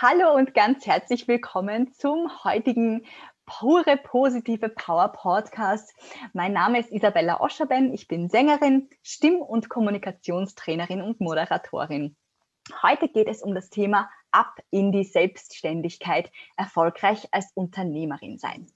Hallo und ganz herzlich willkommen zum heutigen pure positive Power Podcast. Mein Name ist Isabella Oscherben. Ich bin Sängerin, Stimm- und Kommunikationstrainerin und Moderatorin. Heute geht es um das Thema Ab in die Selbstständigkeit, erfolgreich als Unternehmerin sein.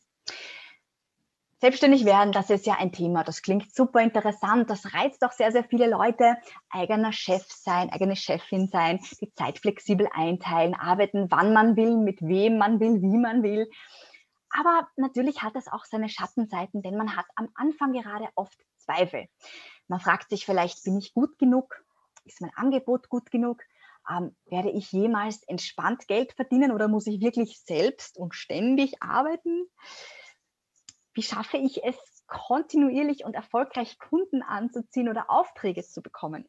Selbstständig werden, das ist ja ein Thema, das klingt super interessant, das reizt auch sehr, sehr viele Leute. Eigener Chef sein, eigene Chefin sein, die Zeit flexibel einteilen, arbeiten, wann man will, mit wem man will, wie man will. Aber natürlich hat es auch seine Schattenseiten, denn man hat am Anfang gerade oft Zweifel. Man fragt sich vielleicht, bin ich gut genug? Ist mein Angebot gut genug? Ähm, werde ich jemals entspannt Geld verdienen oder muss ich wirklich selbst und ständig arbeiten? Wie schaffe ich es, kontinuierlich und erfolgreich Kunden anzuziehen oder Aufträge zu bekommen?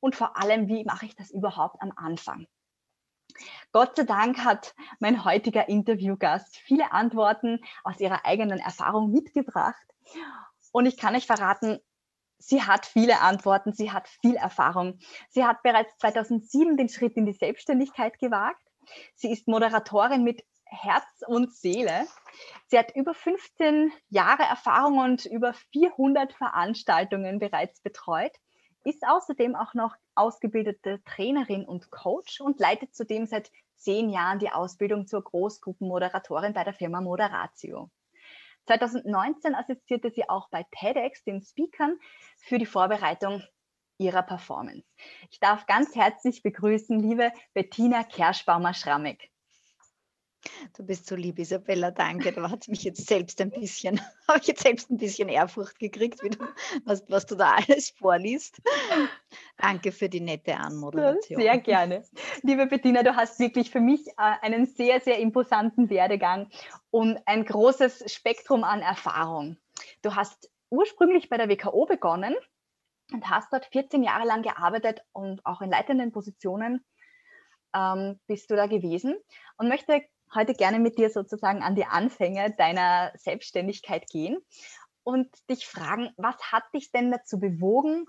Und vor allem, wie mache ich das überhaupt am Anfang? Gott sei Dank hat mein heutiger Interviewgast viele Antworten aus ihrer eigenen Erfahrung mitgebracht. Und ich kann euch verraten, sie hat viele Antworten, sie hat viel Erfahrung. Sie hat bereits 2007 den Schritt in die Selbstständigkeit gewagt. Sie ist Moderatorin mit Herz und Seele. Sie hat über 15 Jahre Erfahrung und über 400 Veranstaltungen bereits betreut, ist außerdem auch noch ausgebildete Trainerin und Coach und leitet zudem seit zehn Jahren die Ausbildung zur Großgruppenmoderatorin bei der Firma Moderatio. 2019 assistierte sie auch bei TEDx den Speakern für die Vorbereitung ihrer Performance. Ich darf ganz herzlich begrüßen, liebe Bettina Kerschbaumer-Schrammig. Du bist so lieb, Isabella, danke. Da hat mich jetzt selbst ein bisschen, habe ich jetzt selbst ein bisschen Ehrfurcht gekriegt, du, was, was du da alles vorliest. Danke für die nette Anmoderation. Sehr gerne. Liebe Bettina, du hast wirklich für mich äh, einen sehr, sehr imposanten Werdegang und ein großes Spektrum an Erfahrung. Du hast ursprünglich bei der WKO begonnen und hast dort 14 Jahre lang gearbeitet und auch in leitenden Positionen ähm, bist du da gewesen und möchte heute gerne mit dir sozusagen an die Anfänge deiner Selbstständigkeit gehen und dich fragen, was hat dich denn dazu bewogen,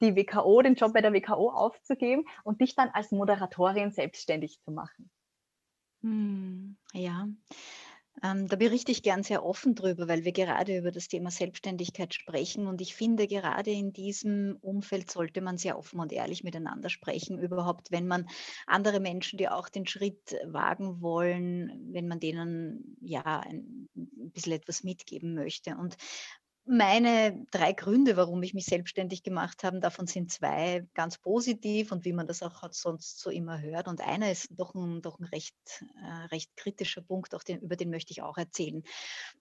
die WKO, den Job bei der WKO aufzugeben und dich dann als Moderatorin selbstständig zu machen? Hm, ja, ähm, da berichte ich gern sehr offen drüber, weil wir gerade über das Thema Selbstständigkeit sprechen. Und ich finde, gerade in diesem Umfeld sollte man sehr offen und ehrlich miteinander sprechen. Überhaupt, wenn man andere Menschen, die auch den Schritt wagen wollen, wenn man denen ja ein, bisschen etwas mitgeben möchte. Und meine drei Gründe, warum ich mich selbstständig gemacht habe, davon sind zwei ganz positiv und wie man das auch sonst so immer hört. Und einer ist doch ein, doch ein recht, äh, recht kritischer Punkt, auch den, über den möchte ich auch erzählen.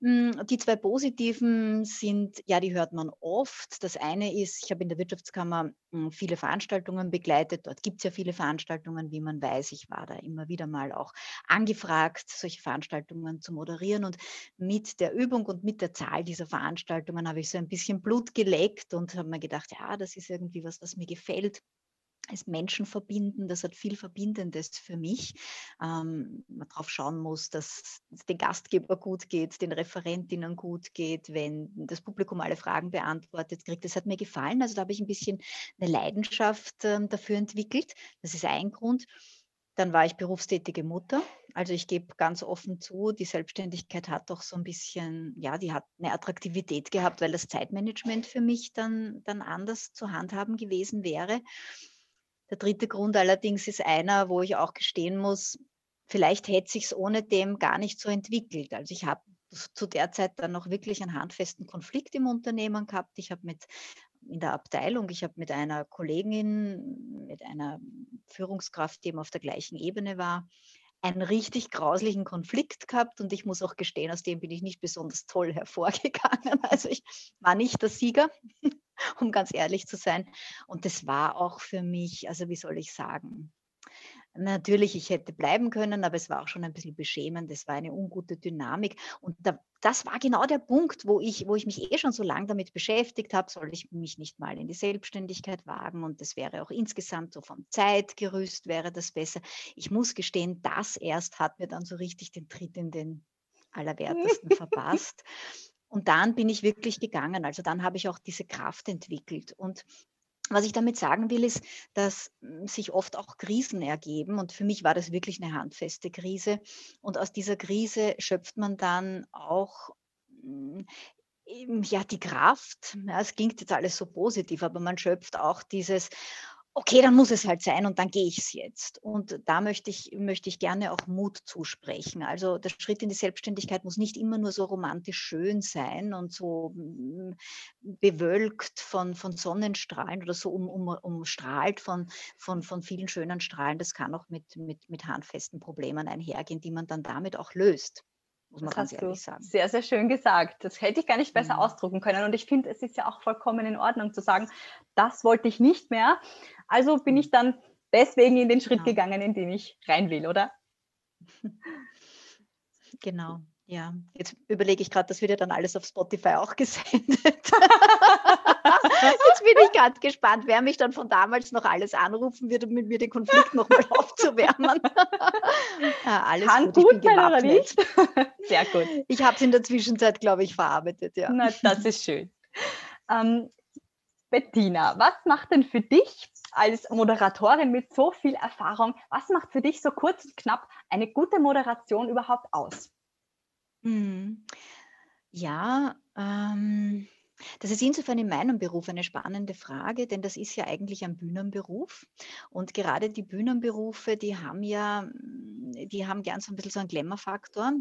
Hm, die zwei positiven sind, ja, die hört man oft. Das eine ist, ich habe in der Wirtschaftskammer hm, viele Veranstaltungen begleitet. Dort gibt es ja viele Veranstaltungen, wie man weiß. Ich war da immer wieder mal auch angefragt, solche Veranstaltungen zu moderieren. Und mit der Übung und mit der Zahl dieser Veranstaltungen Veranstaltungen habe ich so ein bisschen Blut geleckt und habe mir gedacht, ja, das ist irgendwie was, was mir gefällt als Menschen verbinden, das hat viel Verbindendes für mich. Ähm, man darauf schauen muss, dass es den Gastgeber gut geht, den Referentinnen gut geht, wenn das Publikum alle Fragen beantwortet kriegt. Das hat mir gefallen. Also da habe ich ein bisschen eine Leidenschaft äh, dafür entwickelt. Das ist ein Grund. Dann war ich berufstätige Mutter. Also ich gebe ganz offen zu, die Selbstständigkeit hat doch so ein bisschen, ja, die hat eine Attraktivität gehabt, weil das Zeitmanagement für mich dann, dann anders zu handhaben gewesen wäre. Der dritte Grund allerdings ist einer, wo ich auch gestehen muss, vielleicht hätte sich ohne dem gar nicht so entwickelt. Also ich habe zu der Zeit dann noch wirklich einen handfesten Konflikt im Unternehmen gehabt. Ich habe mit in der Abteilung. Ich habe mit einer Kollegin, mit einer Führungskraft, die eben auf der gleichen Ebene war, einen richtig grauslichen Konflikt gehabt und ich muss auch gestehen, aus dem bin ich nicht besonders toll hervorgegangen. Also ich war nicht der Sieger, um ganz ehrlich zu sein. Und das war auch für mich, also wie soll ich sagen, Natürlich, ich hätte bleiben können, aber es war auch schon ein bisschen beschämend. Es war eine ungute Dynamik. Und da, das war genau der Punkt, wo ich, wo ich mich eh schon so lange damit beschäftigt habe, soll ich mich nicht mal in die Selbstständigkeit wagen. Und das wäre auch insgesamt so vom Zeitgerüst wäre das besser. Ich muss gestehen, das erst hat mir dann so richtig den Tritt in den Allerwertesten verpasst. Und dann bin ich wirklich gegangen. Also dann habe ich auch diese Kraft entwickelt. Und Was ich damit sagen will, ist, dass hm, sich oft auch Krisen ergeben. Und für mich war das wirklich eine handfeste Krise. Und aus dieser Krise schöpft man dann auch hm, ja, die Kraft. Ja, es klingt jetzt alles so positiv, aber man schöpft auch dieses, okay, dann muss es halt sein und dann gehe ich es jetzt. Und da möchte ich, möchte ich gerne auch Mut zusprechen. Also der Schritt in die Selbstständigkeit muss nicht immer nur so romantisch schön sein und so mm, bewölkt von, von Sonnenstrahlen oder so um, um, umstrahlt von, von, von vielen schönen Strahlen. Das kann auch mit, mit, mit handfesten Problemen einhergehen, die man dann damit auch löst muss man das ganz ehrlich sagen. Sehr, sehr schön gesagt. Das hätte ich gar nicht besser mhm. ausdrucken können. Und ich finde, es ist ja auch vollkommen in Ordnung zu sagen, das wollte ich nicht mehr. Also bin mhm. ich dann deswegen in den Schritt genau. gegangen, in den ich rein will, oder? Genau. Ja, jetzt überlege ich gerade, das wird ja dann alles auf Spotify auch gesendet. jetzt bin ich ganz gespannt, wer mich dann von damals noch alles anrufen wird, um mit mir den Konflikt nochmal aufzuwärmen. ja, alles Kann gut, gut sein, oder nicht? Sehr gut. Ich habe es in der Zwischenzeit, glaube ich, verarbeitet. Ja. Na, das ist schön. Ähm, Bettina, was macht denn für dich als Moderatorin mit so viel Erfahrung, was macht für dich so kurz und knapp eine gute Moderation überhaupt aus? Mhm. Ja, ähm, das ist insofern in meinem Beruf eine spannende Frage, denn das ist ja eigentlich ein Bühnenberuf. Und gerade die Bühnenberufe, die haben ja, die haben gern so ein bisschen so einen Glamour-Faktor,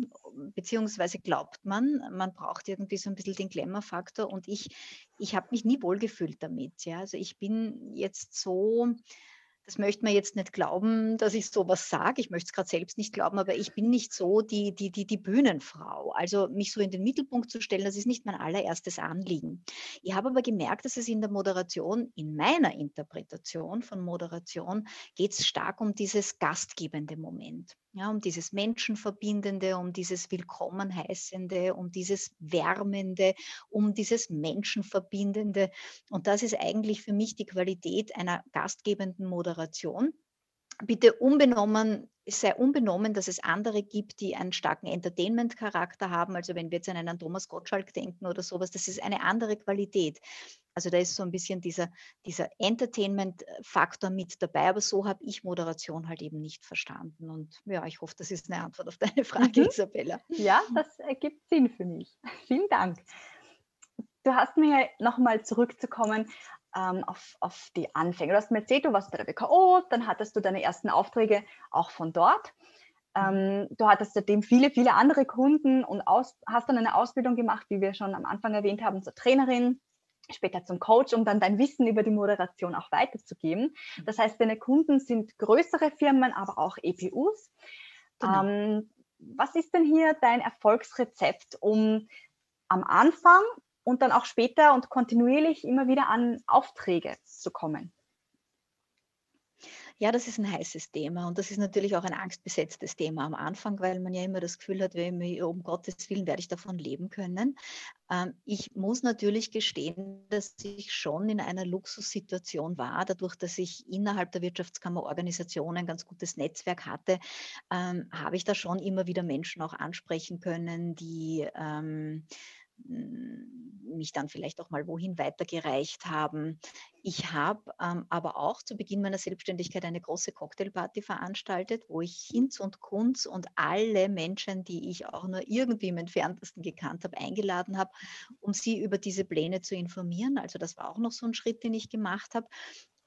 beziehungsweise glaubt man, man braucht irgendwie so ein bisschen den Glamour-Faktor. Und ich, ich habe mich nie wohlgefühlt damit. Ja. Also ich bin jetzt so das möchte man jetzt nicht glauben, dass ich sowas sage. Ich möchte es gerade selbst nicht glauben, aber ich bin nicht so die, die, die, die Bühnenfrau. Also mich so in den Mittelpunkt zu stellen, das ist nicht mein allererstes Anliegen. Ich habe aber gemerkt, dass es in der Moderation, in meiner Interpretation von Moderation, geht es stark um dieses gastgebende Moment ja, um dieses Menschenverbindende, um dieses Willkommenheißende, um dieses Wärmende, um dieses Menschenverbindende. Und das ist eigentlich für mich die Qualität einer gastgebenden Moderation bitte unbenommen, sei unbenommen, dass es andere gibt, die einen starken Entertainment-Charakter haben. Also wenn wir jetzt an einen Thomas Gottschalk denken oder sowas, das ist eine andere Qualität. Also da ist so ein bisschen dieser, dieser Entertainment-Faktor mit dabei, aber so habe ich Moderation halt eben nicht verstanden. Und ja, ich hoffe, das ist eine Antwort auf deine Frage, mhm. Isabella. Ja, das ergibt Sinn für mich. Vielen Dank. Du hast mir nochmal zurückzukommen ähm, auf, auf die Anfänge. Du hast mir erzählt, du warst bei der WKO, dann hattest du deine ersten Aufträge auch von dort. Ähm, du hattest seitdem viele, viele andere Kunden und aus, hast dann eine Ausbildung gemacht, wie wir schon am Anfang erwähnt haben, zur Trainerin, später zum Coach, um dann dein Wissen über die Moderation auch weiterzugeben. Das heißt, deine Kunden sind größere Firmen, aber auch EPUs. Genau. Ähm, was ist denn hier dein Erfolgsrezept, um am Anfang und dann auch später und kontinuierlich immer wieder an Aufträge zu kommen? Ja, das ist ein heißes Thema und das ist natürlich auch ein angstbesetztes Thema am Anfang, weil man ja immer das Gefühl hat, um Gottes Willen werde ich davon leben können. Ähm, ich muss natürlich gestehen, dass ich schon in einer Luxussituation war, dadurch, dass ich innerhalb der Wirtschaftskammerorganisation ein ganz gutes Netzwerk hatte, ähm, habe ich da schon immer wieder Menschen auch ansprechen können, die ähm, mich dann vielleicht auch mal wohin weitergereicht haben. Ich habe ähm, aber auch zu Beginn meiner Selbstständigkeit eine große Cocktailparty veranstaltet, wo ich Hinz und Kunz und alle Menschen, die ich auch nur irgendwie im entferntesten gekannt habe, eingeladen habe, um sie über diese Pläne zu informieren. Also das war auch noch so ein Schritt, den ich gemacht habe.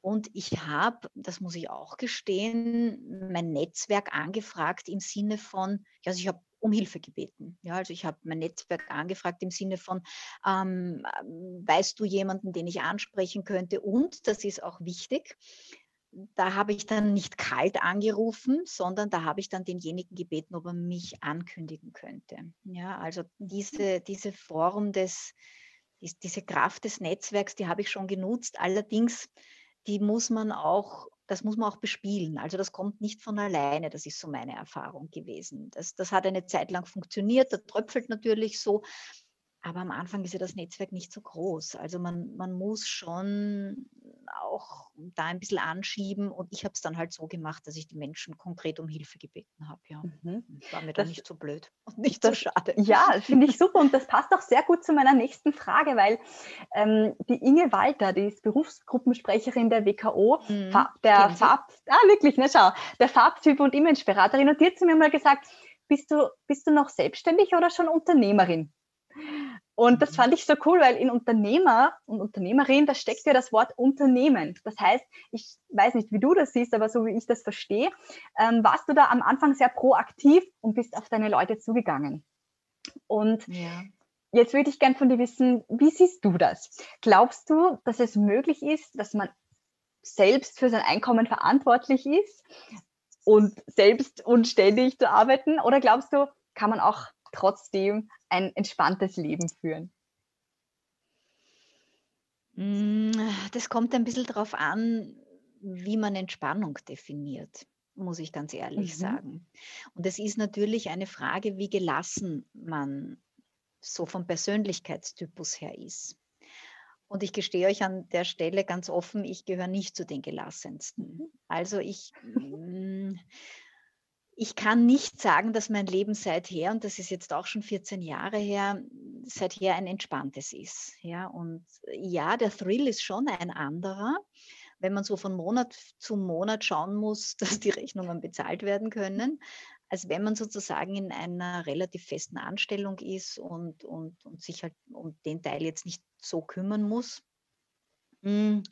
Und ich habe, das muss ich auch gestehen, mein Netzwerk angefragt im Sinne von, also ich habe um Hilfe gebeten. Ja, also ich habe mein Netzwerk angefragt im Sinne von, ähm, weißt du jemanden, den ich ansprechen könnte? Und, das ist auch wichtig, da habe ich dann nicht kalt angerufen, sondern da habe ich dann denjenigen gebeten, ob er mich ankündigen könnte. Ja, also diese, diese Form des, diese Kraft des Netzwerks, die habe ich schon genutzt. Allerdings, die muss man auch das muss man auch bespielen. Also das kommt nicht von alleine, das ist so meine Erfahrung gewesen. Das, das hat eine Zeit lang funktioniert, da tröpfelt natürlich so, aber am Anfang ist ja das Netzwerk nicht so groß. Also man, man muss schon auch da ein bisschen anschieben und ich habe es dann halt so gemacht, dass ich die Menschen konkret um Hilfe gebeten habe. Ja. Mhm. War mir dann nicht so blöd und nicht das, so schade. Ja, finde ich super und das passt auch sehr gut zu meiner nächsten Frage, weil ähm, die Inge Walter, die ist Berufsgruppensprecherin der WKO, mhm. der Farb, ah wirklich, ne, schau, der Farbtyp und Imageberaterin und die hat zu mir mal gesagt, bist du, bist du noch selbstständig oder schon Unternehmerin? Und das mhm. fand ich so cool, weil in Unternehmer und Unternehmerin, da steckt ja das Wort Unternehmen. Das heißt, ich weiß nicht, wie du das siehst, aber so wie ich das verstehe, ähm, warst du da am Anfang sehr proaktiv und bist auf deine Leute zugegangen. Und ja. jetzt würde ich gern von dir wissen, wie siehst du das? Glaubst du, dass es möglich ist, dass man selbst für sein Einkommen verantwortlich ist und selbst und ständig zu arbeiten? Oder glaubst du, kann man auch trotzdem ein entspanntes Leben führen? Mm, das kommt ein bisschen darauf an, wie man Entspannung definiert, muss ich ganz ehrlich mhm. sagen. Und es ist natürlich eine Frage, wie gelassen man so vom Persönlichkeitstypus her ist. Und ich gestehe euch an der Stelle ganz offen, ich gehöre nicht zu den gelassensten. Mhm. Also ich, mm, ich kann nicht sagen, dass mein Leben seither, und das ist jetzt auch schon 14 Jahre her, seither ein entspanntes ist. Ja, und ja, der Thrill ist schon ein anderer, wenn man so von Monat zu Monat schauen muss, dass die Rechnungen bezahlt werden können, als wenn man sozusagen in einer relativ festen Anstellung ist und, und, und sich halt um den Teil jetzt nicht so kümmern muss. Hm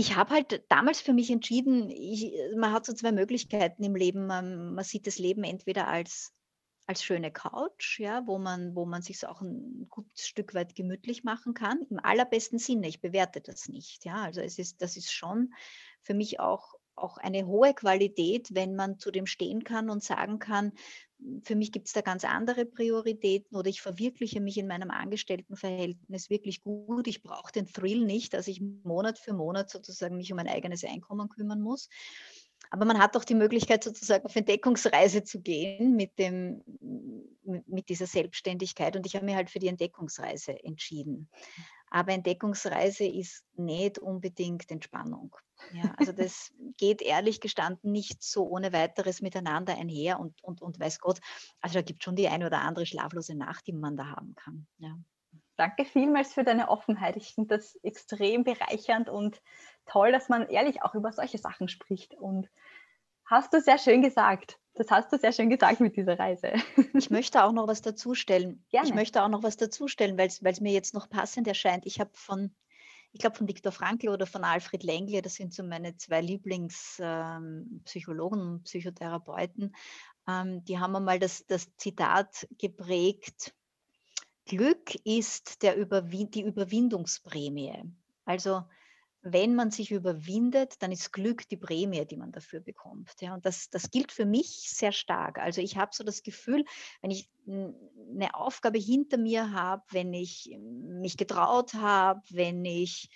ich habe halt damals für mich entschieden, ich, man hat so zwei Möglichkeiten im Leben. Man, man, sieht das Leben entweder als, als schöne Couch, ja, wo man, wo man sich auch ein gutes Stück weit gemütlich machen kann. Im allerbesten Sinne, ich bewerte das nicht. Ja. Also es ist, das ist schon für mich auch auch eine hohe Qualität, wenn man zu dem stehen kann und sagen kann, für mich gibt es da ganz andere Prioritäten oder ich verwirkliche mich in meinem Angestelltenverhältnis wirklich gut. Ich brauche den Thrill nicht, dass ich Monat für Monat sozusagen mich um mein eigenes Einkommen kümmern muss. Aber man hat auch die Möglichkeit, sozusagen auf Entdeckungsreise zu gehen mit, dem, mit dieser Selbstständigkeit. Und ich habe mir halt für die Entdeckungsreise entschieden. Aber Entdeckungsreise ist nicht unbedingt Entspannung. Ja, also das geht ehrlich gestanden nicht so ohne weiteres miteinander einher und, und, und weiß Gott, also da gibt es schon die eine oder andere schlaflose Nacht, die man da haben kann. Ja. Danke vielmals für deine Offenheit. Ich finde das extrem bereichernd und toll, dass man ehrlich auch über solche Sachen spricht. Und hast du sehr schön gesagt. Das hast du sehr schön gesagt mit dieser Reise. Ich möchte auch noch was dazustellen. Gerne. Ich möchte auch noch was dazustellen, weil es mir jetzt noch passend erscheint. Ich habe von, ich glaube von Viktor Frankl oder von Alfred Lengle, das sind so meine zwei Lieblingspsychologen ähm, und Psychotherapeuten, ähm, die haben einmal das, das Zitat geprägt, Glück ist der Überwin die Überwindungsprämie. Also wenn man sich überwindet, dann ist Glück die Prämie, die man dafür bekommt. Ja, und das, das gilt für mich sehr stark. Also ich habe so das Gefühl, wenn ich eine Aufgabe hinter mir habe, wenn ich mich getraut habe, wenn ich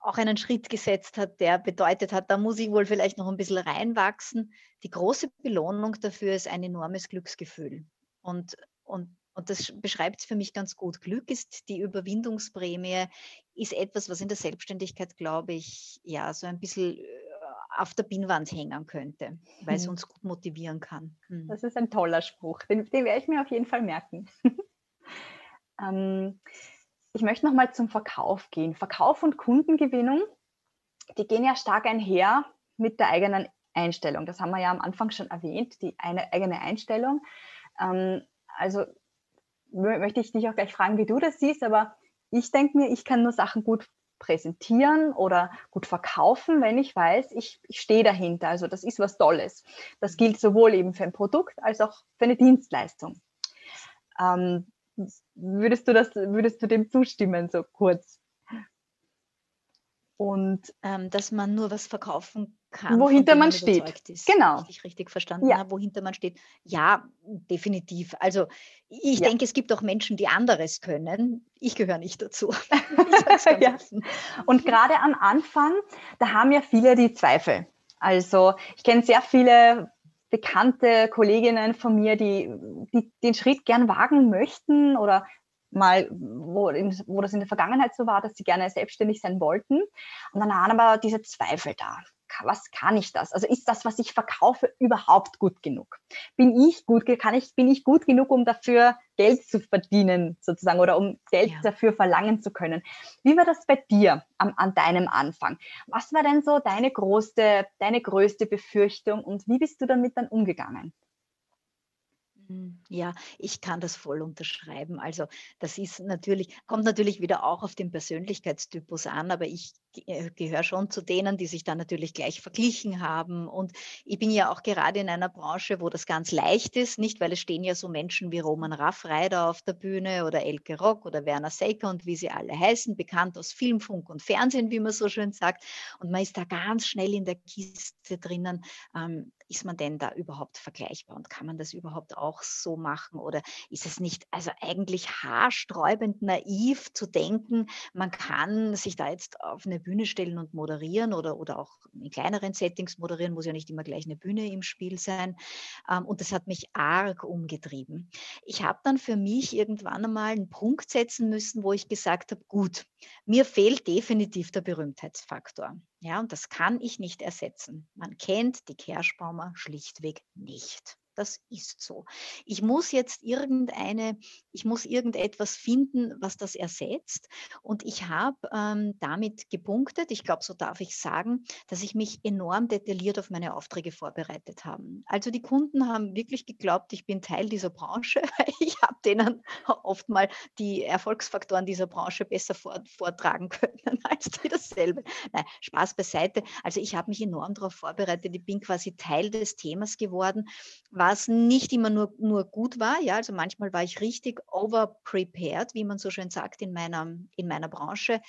auch einen Schritt gesetzt hat, der bedeutet hat, da muss ich wohl vielleicht noch ein bisschen reinwachsen. Die große Belohnung dafür ist ein enormes Glücksgefühl. Und, und und das beschreibt es für mich ganz gut. Glück ist die Überwindungsprämie, ist etwas, was in der Selbstständigkeit, glaube ich, ja, so ein bisschen äh, auf der Binnwand hängen könnte, weil es hm. uns gut motivieren kann. Hm. Das ist ein toller Spruch. Den, den werde ich mir auf jeden Fall merken. ähm, ich möchte nochmal zum Verkauf gehen. Verkauf und Kundengewinnung, die gehen ja stark einher mit der eigenen Einstellung. Das haben wir ja am Anfang schon erwähnt, die eine eigene Einstellung. Ähm, also möchte ich dich auch gleich fragen, wie du das siehst, aber ich denke mir, ich kann nur Sachen gut präsentieren oder gut verkaufen, wenn ich weiß, ich, ich stehe dahinter. Also das ist was Tolles. Das gilt sowohl eben für ein Produkt als auch für eine Dienstleistung. Ähm, würdest du das, würdest du dem zustimmen, so kurz? Und ähm, dass man nur was verkaufen kann, wohinter man, man steht. Ist, genau. Ich richtig verstanden ja. habe, wohinter man steht. Ja, definitiv. Also ich ja. denke, es gibt auch Menschen, die anderes können. Ich gehöre nicht dazu. ja. Und gerade am Anfang, da haben ja viele die Zweifel. Also ich kenne sehr viele bekannte Kolleginnen von mir, die, die den Schritt gern wagen möchten oder mal, wo, in, wo das in der Vergangenheit so war, dass sie gerne selbstständig sein wollten. Und dann waren aber diese Zweifel da was kann ich das? Also ist das, was ich verkaufe, überhaupt gut genug? Bin ich gut, kann ich, bin ich gut genug, um dafür Geld zu verdienen, sozusagen, oder um Geld ja. dafür verlangen zu können? Wie war das bei dir am, an deinem Anfang? Was war denn so deine größte, deine größte Befürchtung und wie bist du damit dann umgegangen? Hm, ja, ich kann das voll unterschreiben. Also das ist natürlich, kommt natürlich wieder auch auf den Persönlichkeitstypus an, aber ich gehöre schon zu denen, die sich dann natürlich gleich verglichen haben. Und ich bin ja auch gerade in einer Branche, wo das ganz leicht ist, nicht, weil es stehen ja so Menschen wie Roman Raffreider auf der Bühne oder Elke Rock oder Werner Secker und wie sie alle heißen, bekannt aus Film, Funk und Fernsehen, wie man so schön sagt. Und man ist da ganz schnell in der Kiste drinnen. Ähm, ist man denn da überhaupt vergleichbar und kann man das überhaupt auch so machen? Oder ist es nicht also eigentlich haarsträubend naiv zu denken, man kann sich da jetzt auf eine Bühne stellen und moderieren oder, oder auch in kleineren Settings moderieren, muss ja nicht immer gleich eine Bühne im Spiel sein. Ähm, und das hat mich arg umgetrieben. Ich habe dann für mich irgendwann einmal einen Punkt setzen müssen, wo ich gesagt habe, gut, mir fehlt definitiv der Berühmtheitsfaktor. Ja, und das kann ich nicht ersetzen. Man kennt die Kerschbaumer schlichtweg nicht. Das ist so. Ich muss jetzt irgendeine, ich muss irgendetwas finden, was das ersetzt. Und ich habe ähm, damit gepunktet, ich glaube, so darf ich sagen, dass ich mich enorm detailliert auf meine Aufträge vorbereitet habe. Also die Kunden haben wirklich geglaubt, ich bin Teil dieser Branche. Ich habe denen oft mal die Erfolgsfaktoren dieser Branche besser vor, vortragen können als die dasselbe. Nein, Spaß beiseite. Also ich habe mich enorm darauf vorbereitet. Ich bin quasi Teil des Themas geworden, was nicht immer nur, nur gut war. Ja, also manchmal war ich richtig overprepared, wie man so schön sagt in meiner, in meiner Branche.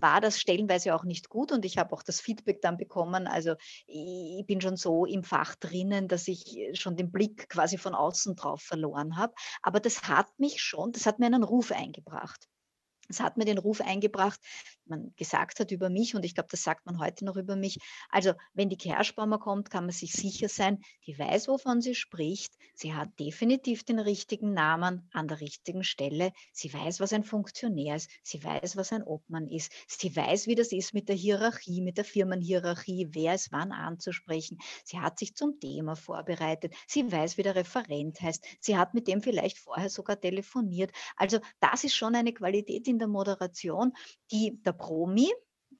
War das stellenweise auch nicht gut und ich habe auch das Feedback dann bekommen. Also ich bin schon so im Fach drinnen, dass ich schon den Blick quasi von außen drauf verloren habe. Aber das hat mich schon, das hat mir einen Ruf eingebracht. Es hat mir den Ruf eingebracht, man gesagt hat über mich und ich glaube, das sagt man heute noch über mich. Also, wenn die Kerschbaumer kommt, kann man sich sicher sein, die weiß, wovon sie spricht. Sie hat definitiv den richtigen Namen an der richtigen Stelle. Sie weiß, was ein Funktionär ist. Sie weiß, was ein Obmann ist. Sie weiß, wie das ist mit der Hierarchie, mit der Firmenhierarchie, wer ist wann anzusprechen. Sie hat sich zum Thema vorbereitet. Sie weiß, wie der Referent heißt. Sie hat mit dem vielleicht vorher sogar telefoniert. Also, das ist schon eine Qualität der Moderation, die der Promi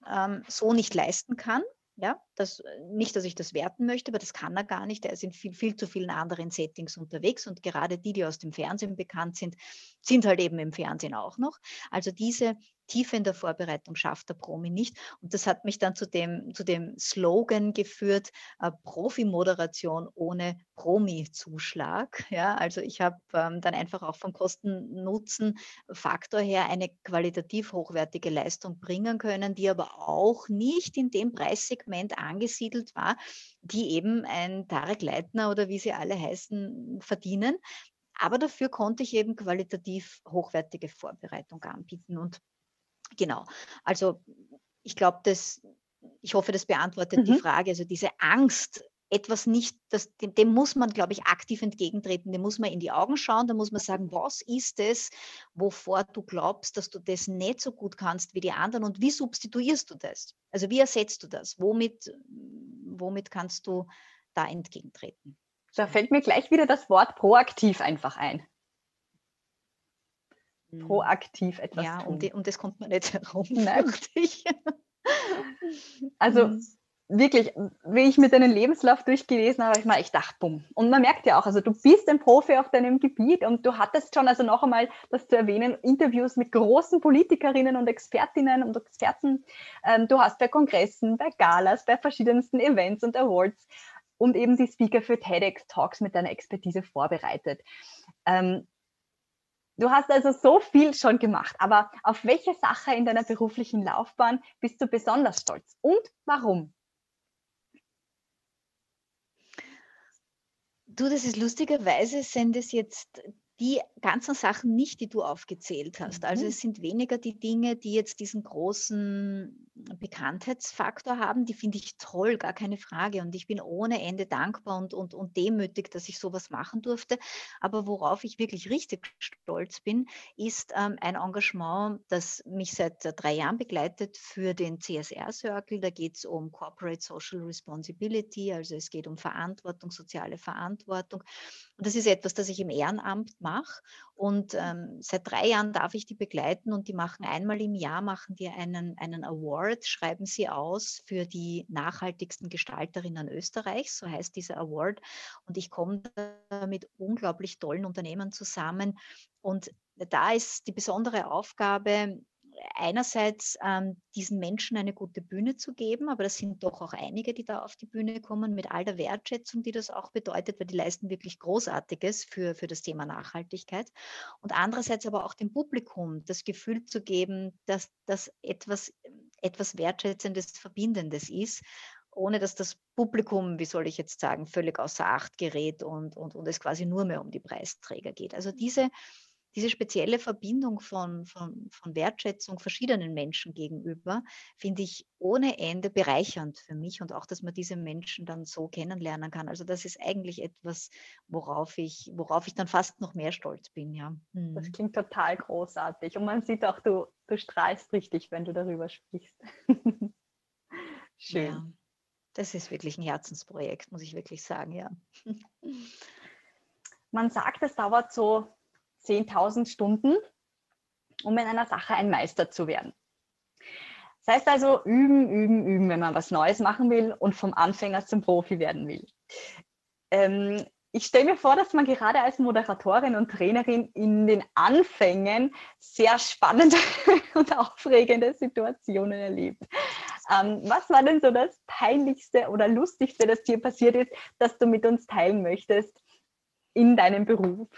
ähm, so nicht leisten kann. Ja, das, äh, nicht, dass ich das werten möchte, aber das kann er gar nicht. Er ist in viel, viel zu vielen anderen Settings unterwegs und gerade die, die aus dem Fernsehen bekannt sind, sind halt eben im Fernsehen auch noch. Also diese Tiefe in der Vorbereitung schafft der Promi nicht. Und das hat mich dann zu dem, zu dem Slogan geführt, äh, Profi-Moderation ohne Promi-Zuschlag. Ja, also ich habe ähm, dann einfach auch vom Kosten-Nutzen-Faktor her eine qualitativ hochwertige Leistung bringen können, die aber auch nicht in dem Preissegment angesiedelt war, die eben ein Tarek Leitner oder wie sie alle heißen, verdienen. Aber dafür konnte ich eben qualitativ hochwertige Vorbereitung anbieten. Und Genau. Also ich glaube, das, ich hoffe, das beantwortet mhm. die Frage. Also diese Angst, etwas nicht, das, dem, dem, muss man, glaube ich, aktiv entgegentreten. Dem muss man in die Augen schauen. Da muss man sagen, was ist es, wovor du glaubst, dass du das nicht so gut kannst wie die anderen und wie substituierst du das? Also wie ersetzt du das? Womit, womit kannst du da entgegentreten? Da fällt mir gleich wieder das Wort proaktiv einfach ein. Mhm. proaktiv etwas ja, tun. Um, die, um das kommt man nicht herum. also mhm. Wirklich, wie ich mit deinem Lebenslauf durchgelesen habe, ich mal echt gedacht, bumm. Und man merkt ja auch, also du bist ein Profi auf deinem Gebiet und du hattest schon, also noch einmal das zu erwähnen, Interviews mit großen Politikerinnen und Expertinnen und Experten. Ähm, du hast bei Kongressen, bei Galas, bei verschiedensten Events und Awards und eben die Speaker für TEDx-Talks mit deiner Expertise vorbereitet. Ähm, Du hast also so viel schon gemacht, aber auf welche Sache in deiner beruflichen Laufbahn bist du besonders stolz und warum? Du, das ist lustigerweise, sind es jetzt die ganzen Sachen nicht, die du aufgezählt hast. Also mhm. es sind weniger die Dinge, die jetzt diesen großen Bekanntheitsfaktor haben, die finde ich toll, gar keine Frage. Und ich bin ohne Ende dankbar und, und, und demütig, dass ich sowas machen durfte. Aber worauf ich wirklich richtig stolz bin, ist ähm, ein Engagement, das mich seit äh, drei Jahren begleitet für den CSR-Circle. Da geht es um Corporate Social Responsibility, also es geht um Verantwortung, soziale Verantwortung. Und das ist etwas, das ich im Ehrenamt mache. Und ähm, seit drei Jahren darf ich die begleiten und die machen einmal im Jahr machen die einen, einen Award, schreiben sie aus für die nachhaltigsten Gestalterinnen Österreichs, so heißt dieser Award. Und ich komme mit unglaublich tollen Unternehmen zusammen. Und da ist die besondere Aufgabe, einerseits ähm, diesen Menschen eine gute Bühne zu geben, aber das sind doch auch einige, die da auf die Bühne kommen, mit all der Wertschätzung, die das auch bedeutet, weil die leisten wirklich Großartiges für, für das Thema Nachhaltigkeit. Und andererseits aber auch dem Publikum das Gefühl zu geben, dass das etwas, etwas Wertschätzendes, Verbindendes ist ohne dass das Publikum, wie soll ich jetzt sagen, völlig außer Acht gerät und, und, und es quasi nur mehr um die Preisträger geht. Also diese, diese spezielle Verbindung von, von, von Wertschätzung verschiedenen Menschen gegenüber finde ich ohne Ende bereichernd für mich und auch, dass man diese Menschen dann so kennenlernen kann. Also das ist eigentlich etwas, worauf ich, worauf ich dann fast noch mehr stolz bin, ja. Hm. Das klingt total großartig und man sieht auch, du, du strahlst richtig, wenn du darüber sprichst. Schön. Ja, das ist wirklich ein Herzensprojekt, muss ich wirklich sagen, ja. Man sagt, es dauert so 10.000 Stunden, um in einer Sache ein Meister zu werden. Das heißt also üben, üben, üben, wenn man was Neues machen will und vom Anfänger zum Profi werden will. Ähm, ich stelle mir vor, dass man gerade als Moderatorin und Trainerin in den Anfängen sehr spannende und aufregende Situationen erlebt. Ähm, was war denn so das Peinlichste oder Lustigste, das dir passiert ist, das du mit uns teilen möchtest in deinem Beruf?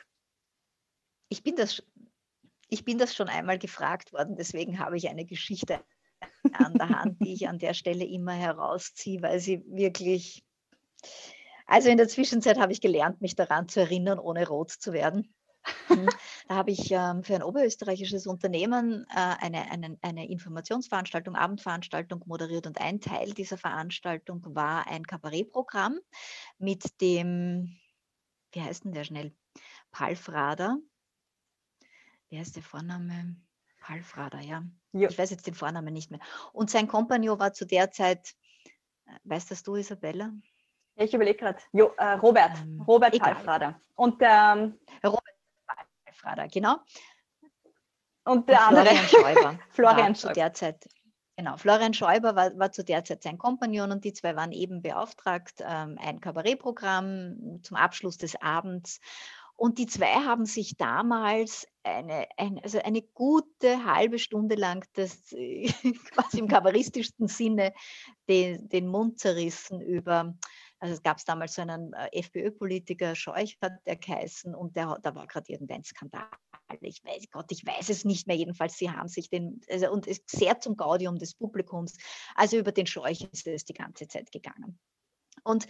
Ich bin das, ich bin das schon einmal gefragt worden, deswegen habe ich eine Geschichte an der Hand, die ich an der Stelle immer herausziehe, weil sie wirklich, also in der Zwischenzeit habe ich gelernt, mich daran zu erinnern, ohne rot zu werden. Hm, da habe ich ähm, für ein oberösterreichisches Unternehmen äh, eine, eine, eine Informationsveranstaltung, Abendveranstaltung moderiert und ein Teil dieser Veranstaltung war ein Kabarettprogramm mit dem, wie heißt denn der schnell? Palfrader, wie heißt der Vorname? Palfrader, ja. ja. Ich weiß jetzt den Vornamen nicht mehr. Und sein Kompagnon war zu der Zeit, äh, weißt das du, Isabella? Ja, ich überlege gerade. Äh, Robert, ähm, Robert egal. Palfrader. Und ähm, Robert Palfrader, genau. Und der Und Florian Schäuber. Florian Schäuber. Zu der Zeit, genau, Florian Schäuber war, war, zu der Zeit sein Kompagnon und die zwei waren eben beauftragt, ähm, ein Kabarettprogramm zum Abschluss des Abends und die zwei haben sich damals eine, ein, also eine gute halbe Stunde lang das quasi im kabarettischsten Sinne den, den Mund zerrissen über, also es gab damals so einen äh, FPÖ-Politiker, Scheuch hat der geheißen, und der, da war gerade irgendein Skandal. Ich weiß Gott, ich weiß es nicht mehr. Jedenfalls, sie haben sich den, also und sehr zum Gaudium des Publikums. Also über den Scheuch ist es die ganze Zeit gegangen. Und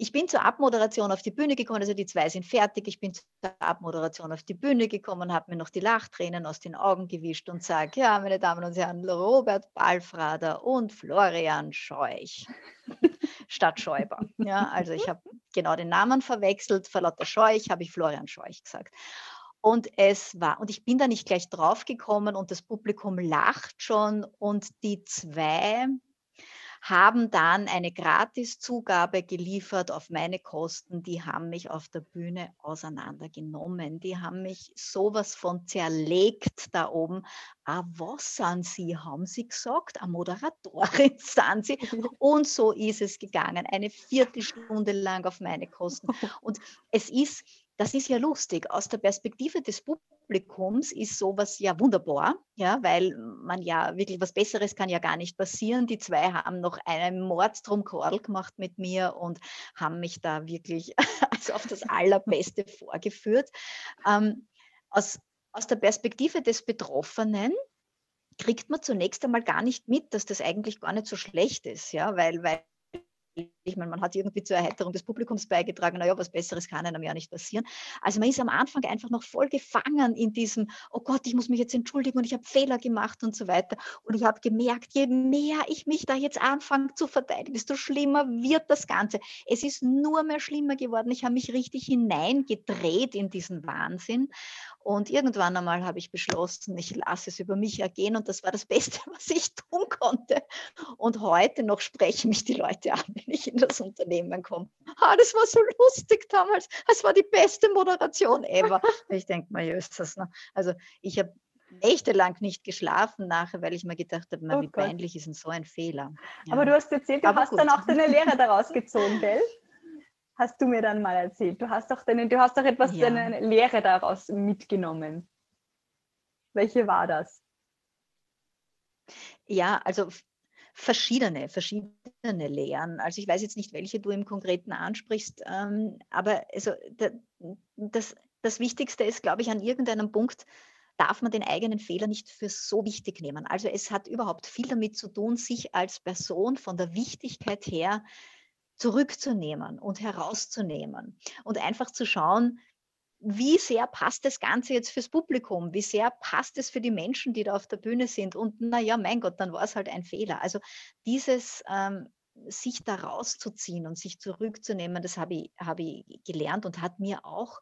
ich bin zur Abmoderation auf die Bühne gekommen, also die zwei sind fertig. Ich bin zur Abmoderation auf die Bühne gekommen, habe mir noch die Lachtränen aus den Augen gewischt und sage, ja, meine Damen und Herren, Robert Balfrader und Florian Scheuch statt Schäuber. Ja, also ich habe genau den Namen verwechselt, vor lauter Scheuch habe ich Florian Scheuch gesagt. Und es war, und ich bin da nicht gleich drauf gekommen und das Publikum lacht schon und die zwei haben dann eine Gratiszugabe geliefert auf meine Kosten. Die haben mich auf der Bühne auseinandergenommen. Die haben mich sowas von zerlegt da oben. Ah, was sind Sie, haben Sie gesagt? Eine Moderatorin sind Sie. Und so ist es gegangen. Eine Viertelstunde lang auf meine Kosten. Und es ist, das ist ja lustig. Aus der Perspektive des Publikums ist sowas ja wunderbar, ja, weil man ja wirklich was Besseres kann ja gar nicht passieren. Die zwei haben noch einen Mordstromkordel gemacht mit mir und haben mich da wirklich also auf das Allerbeste vorgeführt. Ähm, aus, aus der Perspektive des Betroffenen kriegt man zunächst einmal gar nicht mit, dass das eigentlich gar nicht so schlecht ist, ja, weil, weil meine, man hat irgendwie zur Erheiterung des Publikums beigetragen, naja, was Besseres kann einem ja nicht passieren. Also man ist am Anfang einfach noch voll gefangen in diesem, oh Gott, ich muss mich jetzt entschuldigen und ich habe Fehler gemacht und so weiter. Und ich habe gemerkt, je mehr ich mich da jetzt anfange zu verteidigen, desto schlimmer wird das Ganze. Es ist nur mehr schlimmer geworden. Ich habe mich richtig hineingedreht in diesen Wahnsinn. Und irgendwann einmal habe ich beschlossen, ich lasse es über mich ergehen und das war das Beste, was ich tun konnte. Und heute noch sprechen mich die Leute an, wenn ich in das Unternehmen komme. Ah, das war so lustig damals. Das war die beste Moderation ever. Ich denke mal, Jösses. Ne? Also ich habe nächtelang nicht geschlafen nachher, weil ich mir gedacht habe, oh wie Gott. peinlich ist denn so ein Fehler. Ja. Aber du hast erzählt, du Aber hast gut. dann auch deine Lehre daraus gezogen, gell? Hast du mir dann mal erzählt. Du hast doch, deine, du hast doch etwas, ja. deine Lehre daraus mitgenommen. Welche war das? Ja, also verschiedene, verschiedene Lehren. Also ich weiß jetzt nicht, welche du im Konkreten ansprichst, ähm, aber also das, das Wichtigste ist, glaube ich, an irgendeinem Punkt darf man den eigenen Fehler nicht für so wichtig nehmen. Also es hat überhaupt viel damit zu tun, sich als Person von der Wichtigkeit her zurückzunehmen und herauszunehmen und einfach zu schauen, wie sehr passt das Ganze jetzt fürs Publikum? Wie sehr passt es für die Menschen, die da auf der Bühne sind? Und naja, mein Gott, dann war es halt ein Fehler. Also dieses ähm, sich da rauszuziehen und sich zurückzunehmen, das habe ich, hab ich gelernt und hat mir auch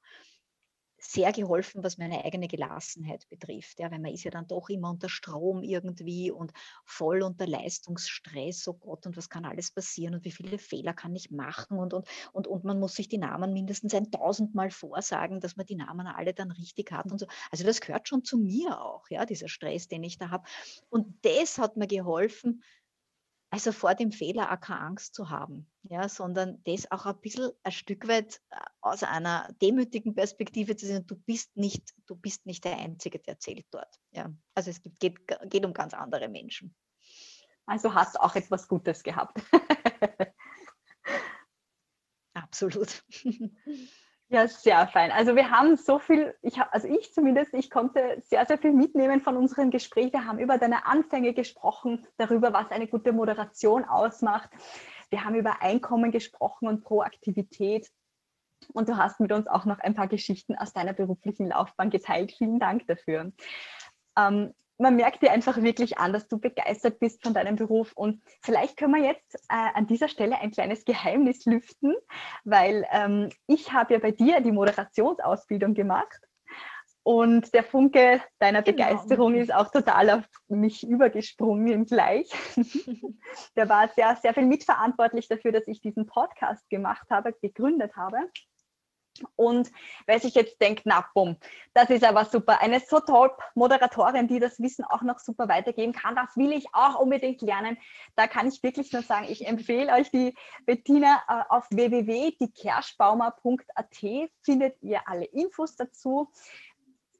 sehr geholfen, was meine eigene Gelassenheit betrifft. Ja, weil man ist ja dann doch immer unter Strom irgendwie und voll unter Leistungsstress. Oh Gott, und was kann alles passieren und wie viele Fehler kann ich machen? Und, und, und, und man muss sich die Namen mindestens ein tausendmal vorsagen, dass man die Namen alle dann richtig hat und so. Also das gehört schon zu mir auch, ja, dieser Stress, den ich da habe. Und das hat mir geholfen, also vor dem Fehler auch keine Angst zu haben, ja, sondern das auch ein bisschen ein Stück weit äh, aus einer demütigen Perspektive zu sehen, du bist nicht, du bist nicht der Einzige, der zählt dort. Ja. Also es gibt, geht, geht um ganz andere Menschen. Also hast du auch etwas Gutes gehabt. Absolut. Ja, sehr fein. Also wir haben so viel, ich, also ich zumindest, ich konnte sehr, sehr viel mitnehmen von unserem Gespräch. Wir haben über deine Anfänge gesprochen, darüber, was eine gute Moderation ausmacht. Wir haben über Einkommen gesprochen und Proaktivität. Und du hast mit uns auch noch ein paar Geschichten aus deiner beruflichen Laufbahn geteilt. Vielen Dank dafür. Ähm, man merkt dir einfach wirklich an, dass du begeistert bist von deinem Beruf. Und vielleicht können wir jetzt äh, an dieser Stelle ein kleines Geheimnis lüften, weil ähm, ich habe ja bei dir die Moderationsausbildung gemacht. Und der Funke deiner genau. Begeisterung ist auch total auf mich übergesprungen gleich. der war sehr, sehr viel mitverantwortlich dafür, dass ich diesen Podcast gemacht habe, gegründet habe. Und wer sich jetzt denkt, na bumm, das ist aber super, eine so tolle Moderatorin, die das Wissen auch noch super weitergeben kann, das will ich auch unbedingt lernen. Da kann ich wirklich nur sagen, ich empfehle euch die Bettina äh, auf www.diekerschbaumer.at findet ihr alle Infos dazu.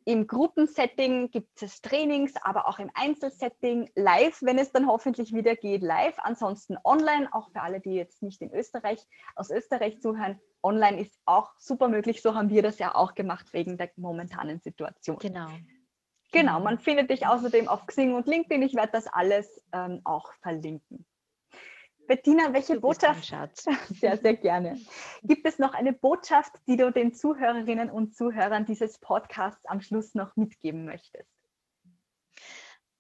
Im Gruppensetting gibt es Trainings, aber auch im Einzelsetting, live, wenn es dann hoffentlich wieder geht, live. Ansonsten online, auch für alle, die jetzt nicht in Österreich, aus Österreich zuhören. Online ist auch super möglich. So haben wir das ja auch gemacht wegen der momentanen Situation. Genau. Genau, genau. man findet dich außerdem auf Xing und LinkedIn. Ich werde das alles ähm, auch verlinken. Bettina, welche Botschaft? Sehr, sehr gerne. Gibt es noch eine Botschaft, die du den Zuhörerinnen und Zuhörern dieses Podcasts am Schluss noch mitgeben möchtest?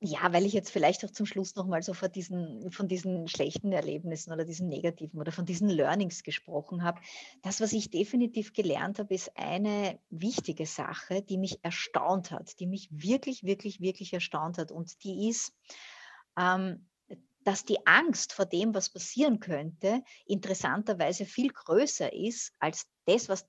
Ja, weil ich jetzt vielleicht auch zum Schluss nochmal so von diesen, von diesen schlechten Erlebnissen oder diesen negativen oder von diesen Learnings gesprochen habe. Das, was ich definitiv gelernt habe, ist eine wichtige Sache, die mich erstaunt hat, die mich wirklich, wirklich, wirklich erstaunt hat. Und die ist, ähm, dass die Angst vor dem, was passieren könnte, interessanterweise viel größer ist als das, was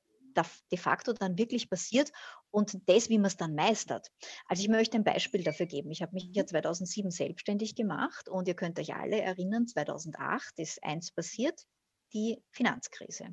de facto dann wirklich passiert und das, wie man es dann meistert. Also ich möchte ein Beispiel dafür geben. Ich habe mich ja 2007 selbstständig gemacht und ihr könnt euch alle erinnern, 2008 ist eins passiert, die Finanzkrise.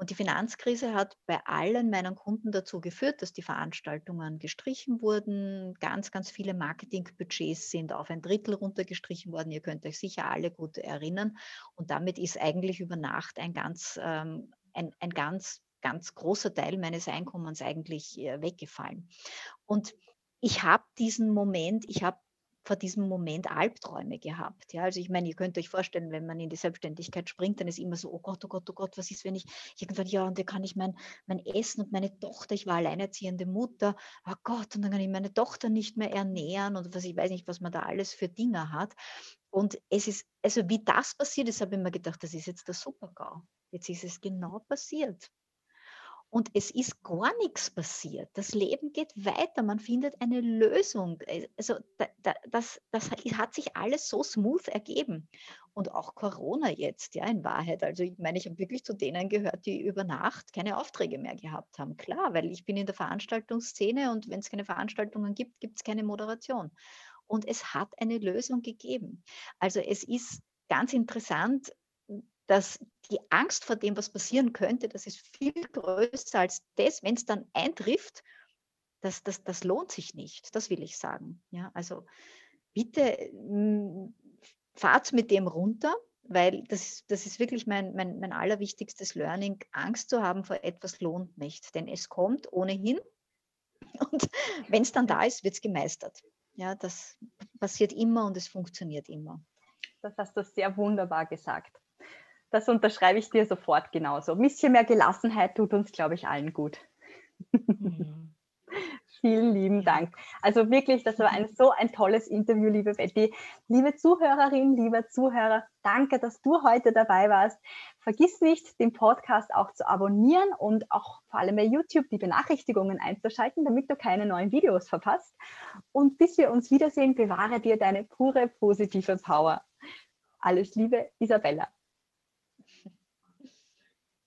Und die Finanzkrise hat bei allen meinen Kunden dazu geführt, dass die Veranstaltungen gestrichen wurden. Ganz, ganz viele Marketingbudgets sind auf ein Drittel runtergestrichen worden. Ihr könnt euch sicher alle gut erinnern. Und damit ist eigentlich über Nacht ein ganz, ähm, ein, ein ganz, ganz großer Teil meines Einkommens eigentlich äh, weggefallen. Und ich habe diesen Moment, ich habe vor diesem Moment Albträume gehabt. Ja, also ich meine, ihr könnt euch vorstellen, wenn man in die Selbstständigkeit springt, dann ist immer so, oh Gott, oh Gott, oh Gott, was ist, wenn ich irgendwann, ja, und da kann ich mein, mein Essen und meine Tochter, ich war alleinerziehende Mutter, oh Gott, und dann kann ich meine Tochter nicht mehr ernähren und was, ich weiß nicht, was man da alles für Dinge hat. Und es ist, also wie das passiert ist, habe ich mir gedacht, das ist jetzt der Super-GAU. Jetzt ist es genau passiert. Und es ist gar nichts passiert. Das Leben geht weiter. Man findet eine Lösung. Äh, also das, das hat sich alles so smooth ergeben. Und auch Corona jetzt, ja, in Wahrheit. Also ich meine, ich habe wirklich zu denen gehört, die über Nacht keine Aufträge mehr gehabt haben. Klar, weil ich bin in der Veranstaltungsszene und wenn es keine Veranstaltungen gibt, gibt es keine Moderation. Und es hat eine Lösung gegeben. Also es ist ganz interessant, dass die Angst vor dem, was passieren könnte, das ist viel größer als das, wenn es dann eintrifft, das, das, das lohnt sich nicht, das will ich sagen. Ja, also bitte hm, fahrt mit dem runter, weil das, das ist wirklich mein, mein, mein allerwichtigstes Learning. Angst zu haben vor etwas lohnt nicht, denn es kommt ohnehin und wenn es dann da ist, wird es gemeistert. Ja, das passiert immer und es funktioniert immer. Das hast du sehr wunderbar gesagt. Das unterschreibe ich dir sofort genauso. Ein bisschen mehr Gelassenheit tut uns, glaube ich, allen gut. Mhm. Vielen lieben Dank. Also wirklich, das war ein so ein tolles Interview, liebe Betty. Liebe Zuhörerin, lieber Zuhörer, danke, dass du heute dabei warst. Vergiss nicht, den Podcast auch zu abonnieren und auch vor allem bei YouTube die Benachrichtigungen einzuschalten, damit du keine neuen Videos verpasst. Und bis wir uns wiedersehen, bewahre dir deine pure positive Power. Alles Liebe, Isabella.